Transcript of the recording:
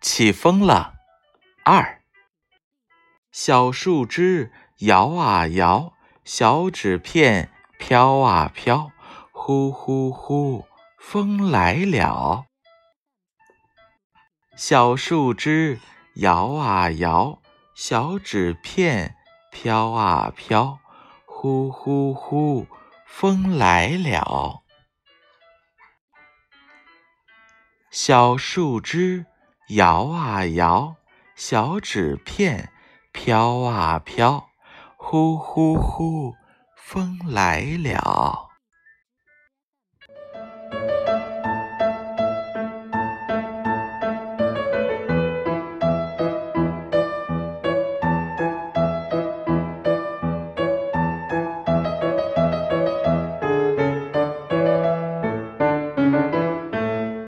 起风了。二，小树枝摇啊摇，小纸片飘啊飘，呼呼呼，风来了。小树枝摇啊摇，小纸片飘啊飘，呼呼呼，风来了。小树枝摇啊摇。小纸片飘啊飘，呼呼呼，风来了。